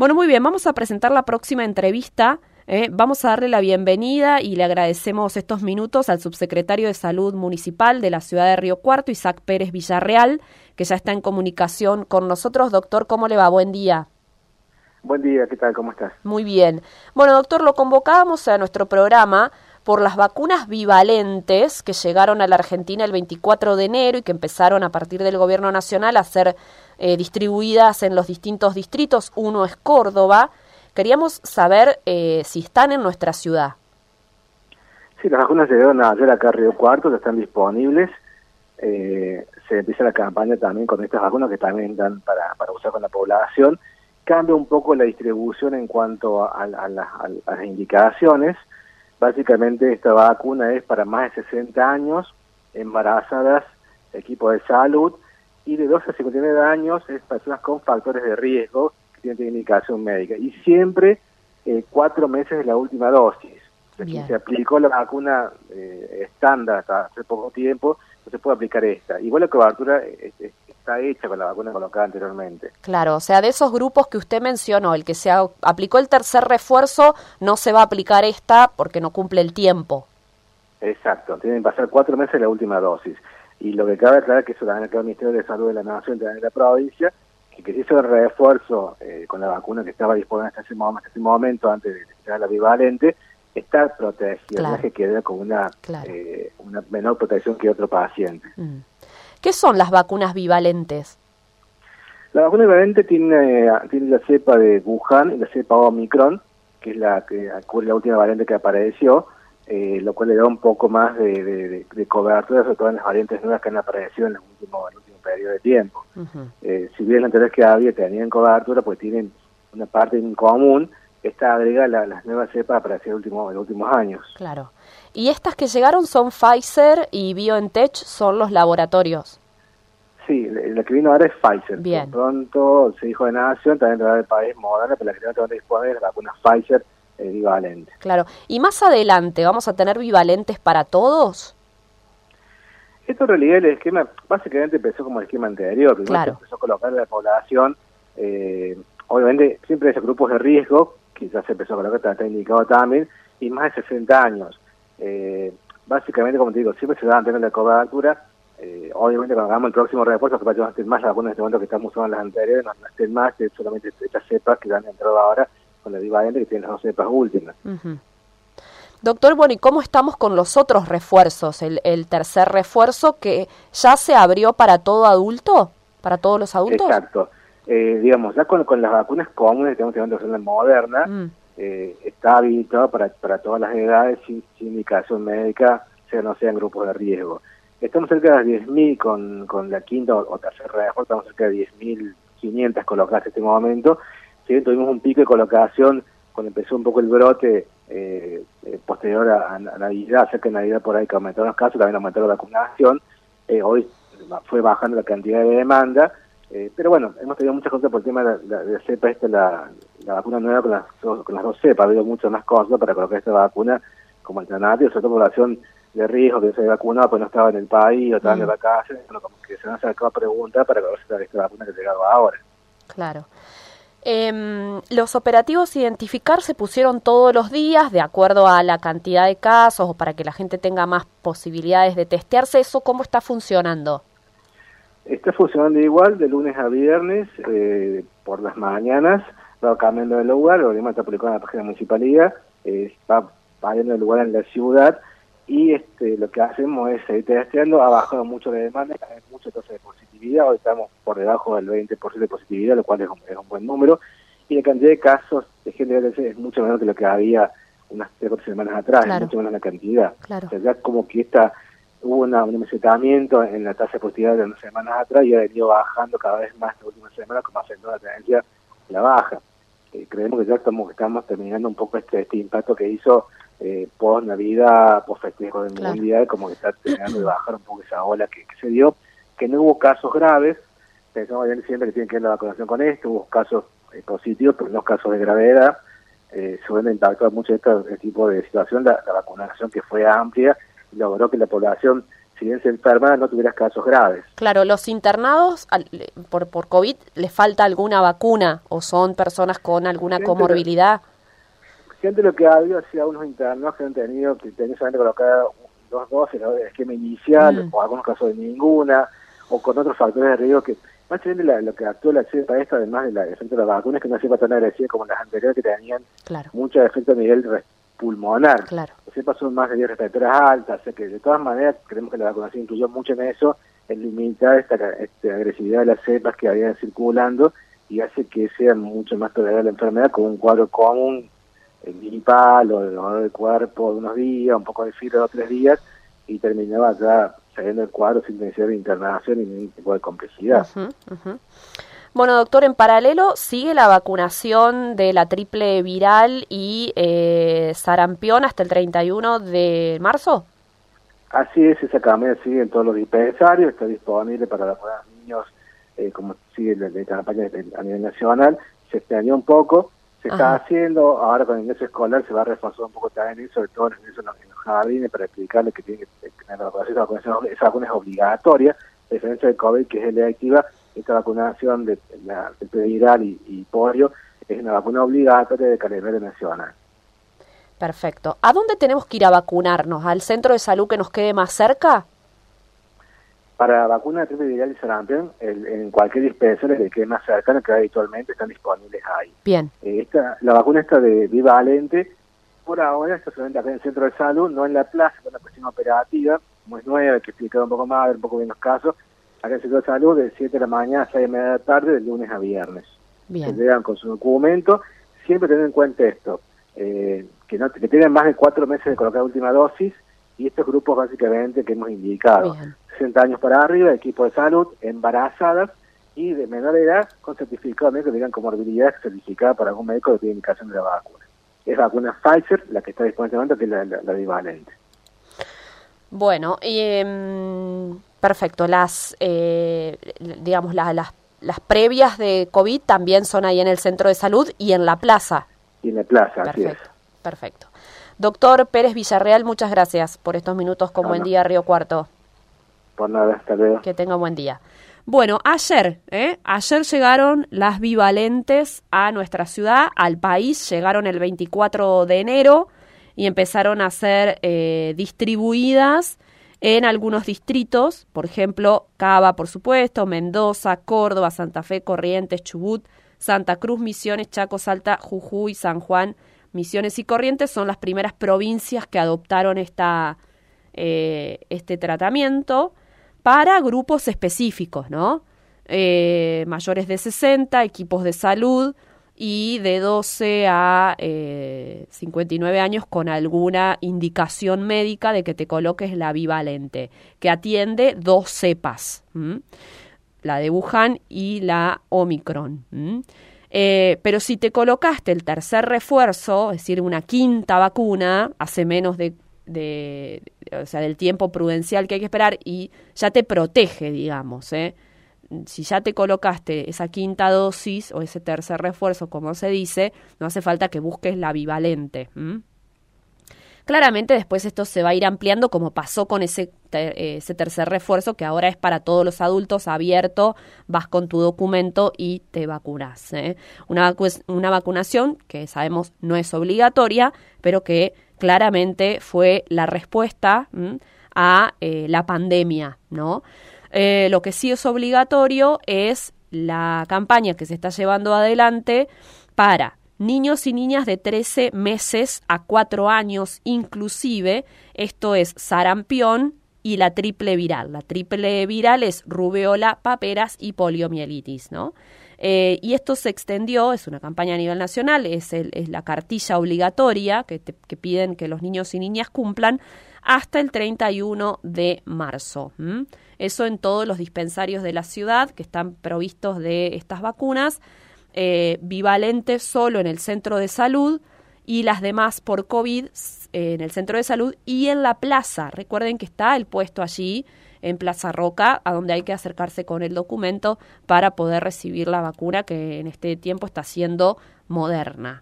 Bueno, muy bien, vamos a presentar la próxima entrevista. ¿eh? vamos a darle la bienvenida y le agradecemos estos minutos al subsecretario de Salud Municipal de la ciudad de Río Cuarto, Isaac Pérez Villarreal, que ya está en comunicación con nosotros. Doctor, ¿cómo le va? Buen día. Buen día, ¿qué tal? ¿Cómo estás? Muy bien. Bueno, doctor, lo convocábamos a nuestro programa por las vacunas bivalentes que llegaron a la Argentina el 24 de enero y que empezaron a partir del gobierno nacional a ser eh, distribuidas en los distintos distritos. Uno es Córdoba. Queríamos saber eh, si están en nuestra ciudad. Sí, las vacunas llegaron ayer acá a Río Cuarto, ya están disponibles. Eh, se empieza la campaña también con estas vacunas que también dan para, para usar con la población. Cambia un poco la distribución en cuanto a, a las indicaciones. Básicamente esta vacuna es para más de 60 años, embarazadas, equipos de salud, y de 12 a 59 años es personas con factores de riesgo que tienen indicación médica. Y siempre eh, cuatro meses de la última dosis. se aplicó la vacuna eh, estándar hasta hace poco tiempo, no se puede aplicar esta. Igual la cobertura está hecha con la vacuna colocada anteriormente. Claro, o sea, de esos grupos que usted mencionó, el que se aplicó el tercer refuerzo, no se va a aplicar esta porque no cumple el tiempo. Exacto, tienen que pasar cuatro meses la última dosis. Y lo que cabe aclarar que eso también el Ministerio de Salud de la Nación, de la provincia, que, que se hizo el refuerzo eh, con la vacuna que estaba disponible hasta ese, momento, ese momento antes de la bivalente, está protegida, que quede con una, eh, una menor protección que otro paciente. Mm. ¿Qué son las vacunas bivalentes? La vacuna bivalente tiene, tiene la cepa de Wuhan y la cepa Omicron, que es la que la última variante que apareció, eh, lo cual le da un poco más de, cobertura, sobre todo en las variantes nuevas que han aparecido en el último, último periodo de tiempo. Eh, si bien las anteriores que había tenían cobertura, pues tienen una parte en común, esta agrega las nuevas cepas aparecidas en, último, los últimos años. Claro. Y estas que llegaron son Pfizer y BioNTech, son los laboratorios. Sí, la que vino ahora es Pfizer. Bien. pronto se dijo de Nación, también del país Moderna, pero la que no dispone es la vacuna Pfizer bivalente. Claro. ¿Y más adelante vamos a tener bivalentes para todos? Esto en realidad el esquema, básicamente empezó como el esquema anterior, claro. empezó a colocar a la población, eh, obviamente siempre esos grupos de riesgo, quizás se empezó a colocar, está indicado también, y más de 60 años. Eh, básicamente, como te digo, siempre se va a tener la cobertura, eh, obviamente cuando hagamos el próximo refuerzo, que no estén más las vacunas en este momento que estamos usando las anteriores, no, estén más, solamente estas cepas que han entrado ahora, con la bivalente que tiene las dos cepas últimas. Doctor, bueno, ¿y cómo estamos con los otros refuerzos? El, el, tercer refuerzo que ya se abrió para todo adulto, para todos los adultos. Exacto. Eh, digamos, ya con, con, las vacunas comunes estamos teniendo en moderna, mm. eh, está habilitado para, para todas las edades sin, indicación médica, sea no sean grupos de riesgo. Estamos cerca de las 10.000 con, con la quinta o, tercera refuerzo, estamos cerca de 10.500 colocadas en este momento, tuvimos un pico de colocación cuando empezó un poco el brote eh, eh, posterior a, Navidad, cerca de Navidad por ahí que aumentaron los casos, también aumentó la vacunación, eh, hoy fue bajando la cantidad de demanda, pero bueno, hemos tenido muchas cosas por el tema de la, cepa, esta, la, vacuna nueva con las, con las dos cepas, ha habido muchas más cosas para colocar esta vacuna como alternativa, sobre todo población de riesgo que se vacunado, pues no estaba en el país o estaba en mm. vacaciones, bueno, como que se han acercado preguntas para colocar esta vacuna que ha llegado ahora. Claro. Eh, los operativos identificar se pusieron todos los días de acuerdo a la cantidad de casos o para que la gente tenga más posibilidades de testearse. ¿Eso cómo está funcionando? Está funcionando igual de lunes a viernes eh, por las mañanas. Va cambiando de lugar, lo está publicado en la página de la municipalidad. Eh, va variando de lugar en la ciudad y este, lo que hacemos es seguir testeando. Ha bajado mucho la demanda, hay mucho tasa de hoy estamos por debajo del 20% de positividad, lo cual es un, buen número, y la cantidad de casos de gente es mucho menor que lo que había unas tres o semanas atrás, es mucho menos la cantidad. Claro. O sea, ya como que esta, hubo una, un mesetamiento en la tasa de positividad de unas semanas atrás y ha venido bajando cada vez más en las últimas semanas, como toda la tendencia la baja. Eh, creemos que ya estamos, estamos terminando un poco este, este impacto que hizo eh, post Navidad, post festejo del Mundial, como que está terminando de bajar un poco esa ola que se dio que no hubo casos graves, pensamos siempre que tiene que ver la vacunación con esto, hubo casos eh, positivos, pero no casos de gravedad, eh, suele impactar mucho este, este, tipo de situación, la, vacunación que fue amplia, logró que la población si bien se enferma, no tuvieras casos graves. Claro, los internados por, por COVID, ¿les falta alguna vacuna o son personas con alguna comorbilidad? Siempre lo que ha habido ha sido unos internos que han tenido que tener solamente colocar dos dosis de esquema inicial, mm. o algunos casos de ninguna, o con otros factores de riesgo que más bien lo que actúa la cepa esta, además de la efecto de la vacuna, es que no cepa tan agresiva como las anteriores que tenían mucho efecto a nivel pulmonar. Claro. Las cepas son más de vías respiratorias altas, o que de todas maneras creemos que la vacunación incluyó mucho en eso, en limitar esta, esta agresividad de las cepas que habían circulando y hace que sea mucho más tolerable la enfermedad con un cuadro común, el gripal o de dolor de cuerpo de unos días, un poco de fiebre de tres días, y terminaba ya saliendo el cuadro sin necesidad de internación y ningún tipo de complejidad. Bueno, doctor, en paralelo sigue la vacunación de la triple viral y eh, sarampión hasta el 31 de marzo. Así es, esa campaña sigue en todos los dispensarios, está disponible para vacunar niños, eh, como sigue la, campaña a nivel nacional, se extendió un poco, se está haciendo, ahora con el ingreso escolar se va a reforzar un poco también, sobre todo en, en los jardines, para explicarles que tiene que tener la vacunación, esa vacuna es obligatoria, a diferencia del COVID, que es electiva, esta vacunación de la y, y polio es una vacuna obligatoria de calendario nacional. Perfecto. ¿A dónde tenemos que ir a vacunarnos? ¿Al centro de salud que nos quede más cerca? Para la vacuna de triple viral y sarampión, en cualquier dispensario que quede más cercano, que habitualmente están disponibles ahí. Bien. Eh, esta, la vacuna está de bivalente, por ahora está solamente acá en el centro de salud, no en la plaza, es una cuestión operativa, como es nueva, hay que explicar un poco más, ver un poco bien los casos, acá en el centro de salud de 7 de la mañana a 6 de media de la tarde, de lunes a viernes. Bien. Se llegan con su documento, siempre tener en cuenta esto, eh, que, no, que tengan más de cuatro meses de colocar última dosis, y estos grupos básicamente que hemos indicado, 60 años para arriba, equipo de salud, embarazadas y de menor edad con certificado médico que tengan comorbilidades certificada por algún médico que tiene indicación de la vacuna. Es vacuna Pfizer la que está disponible que es la, la, bivalente. Bueno, eh, perfecto. Las, eh, digamos, las, las previas de COVID también son ahí en el centro de salud y en la plaza. Y en la plaza, perfecto, así es. Perfecto. Doctor Pérez Villarreal, muchas gracias por estos minutos con Buen Día Río Cuarto. Por nada, hasta luego. Que tenga buen día. Bueno, ayer, ¿eh? ayer llegaron las bivalentes a nuestra ciudad, al país, llegaron el 24 de enero y empezaron a ser eh, distribuidas en algunos distritos, por ejemplo, Cava, por supuesto, Mendoza, Córdoba, Santa Fe, Corrientes, Chubut, Santa Cruz, Misiones, Chaco, Salta, Jujuy, San Juan, Misiones y Corrientes son las primeras provincias que adoptaron esta, eh, este tratamiento para grupos específicos, ¿no? Eh, mayores de 60, equipos de salud y de 12 a 59 eh, años con alguna indicación médica de que te coloques la bivalente, que atiende dos cepas, la de Wuhan y la Omicron. Eh, pero si te colocaste el tercer refuerzo, es decir, una quinta vacuna, hace menos de, de, o sea, del tiempo prudencial que hay que esperar y ya te protege, digamos, ¿eh? Si ya te colocaste esa quinta dosis o ese tercer refuerzo, como se dice, no hace falta que busques la bivalente. Claramente después esto se va a ir ampliando como pasó con ese, ese tercer refuerzo que ahora es para todos los adultos abierto, vas con tu documento y te vacunas. ¿eh? Una, una vacunación que sabemos no es obligatoria, pero que claramente fue la respuesta a eh, la pandemia, ¿no? Eh, lo que sí es obligatorio es la campaña que se está llevando adelante para niños y niñas de 13 meses a 4 años inclusive, esto es sarampión y la triple viral. La triple viral es rubeola, paperas y poliomielitis, ¿no? Eh, y esto se extendió, es una campaña a nivel nacional, es, la cartilla obligatoria que, que, piden que los niños y niñas cumplan hasta el 31 de marzo. Eso en todos los dispensarios de la ciudad que están provistos de estas vacunas eh, bivalentes solo en el centro de salud y las demás por COVID eh, en el centro de salud y en la plaza. Recuerden que está el puesto allí en Plaza Roca, a donde hay que acercarse con el documento para poder recibir la vacuna que en este tiempo está siendo moderna.